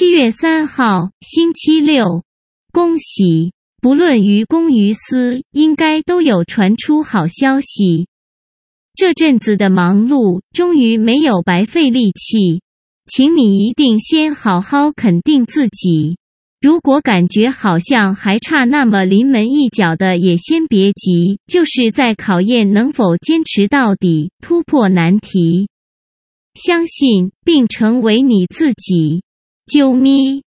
七月三号，星期六，恭喜！不论于公于私，应该都有传出好消息。这阵子的忙碌，终于没有白费力气。请你一定先好好肯定自己。如果感觉好像还差那么临门一脚的，也先别急，就是在考验能否坚持到底，突破难题。相信并成为你自己。啾咪。